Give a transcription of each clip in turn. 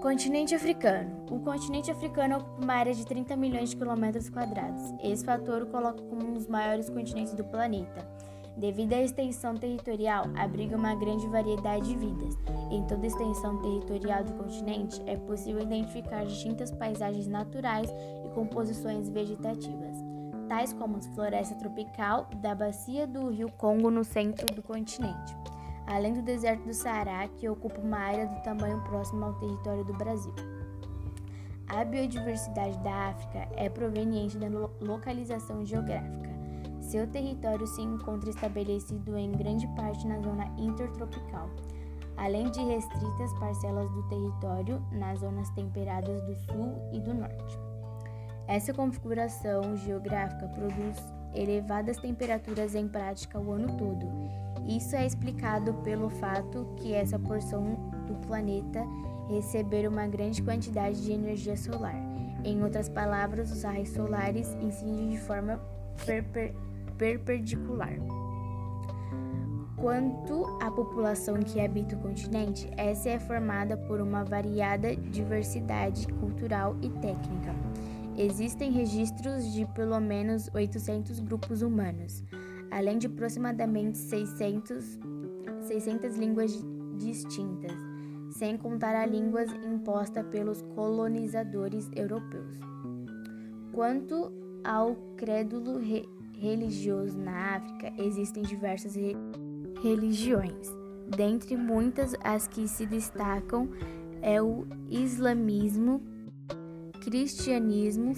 Continente africano. O continente africano ocupa uma área de 30 milhões de quilômetros quadrados. Esse fator o coloca como um dos maiores continentes do planeta. Devido à extensão territorial, abriga uma grande variedade de vidas. Em toda a extensão territorial do continente, é possível identificar distintas paisagens naturais e composições vegetativas, tais como a floresta tropical da bacia do rio Congo no centro do continente, além do deserto do Saara, que ocupa uma área do tamanho próximo ao território do Brasil. A biodiversidade da África é proveniente da localização geográfica. Seu território se encontra estabelecido em grande parte na zona intertropical, além de restritas parcelas do território nas zonas temperadas do sul e do norte. Essa configuração geográfica produz elevadas temperaturas em prática o ano todo. Isso é explicado pelo fato que essa porção do planeta receber uma grande quantidade de energia solar. Em outras palavras, os raios solares incidem de forma perpendicular perpendicular. Quanto à população que habita o continente, essa é formada por uma variada diversidade cultural e técnica. Existem registros de pelo menos 800 grupos humanos, além de aproximadamente 600, 600 línguas distintas, sem contar as línguas impostas pelos colonizadores europeus. Quanto ao crédulo re religioso na África, existem diversas re religiões. Dentre muitas, as que se destacam é o islamismo, cristianismo,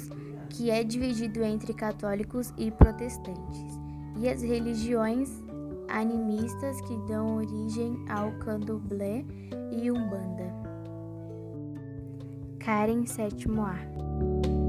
que é dividido entre católicos e protestantes, e as religiões animistas que dão origem ao candomblé e umbanda. Karen 7 A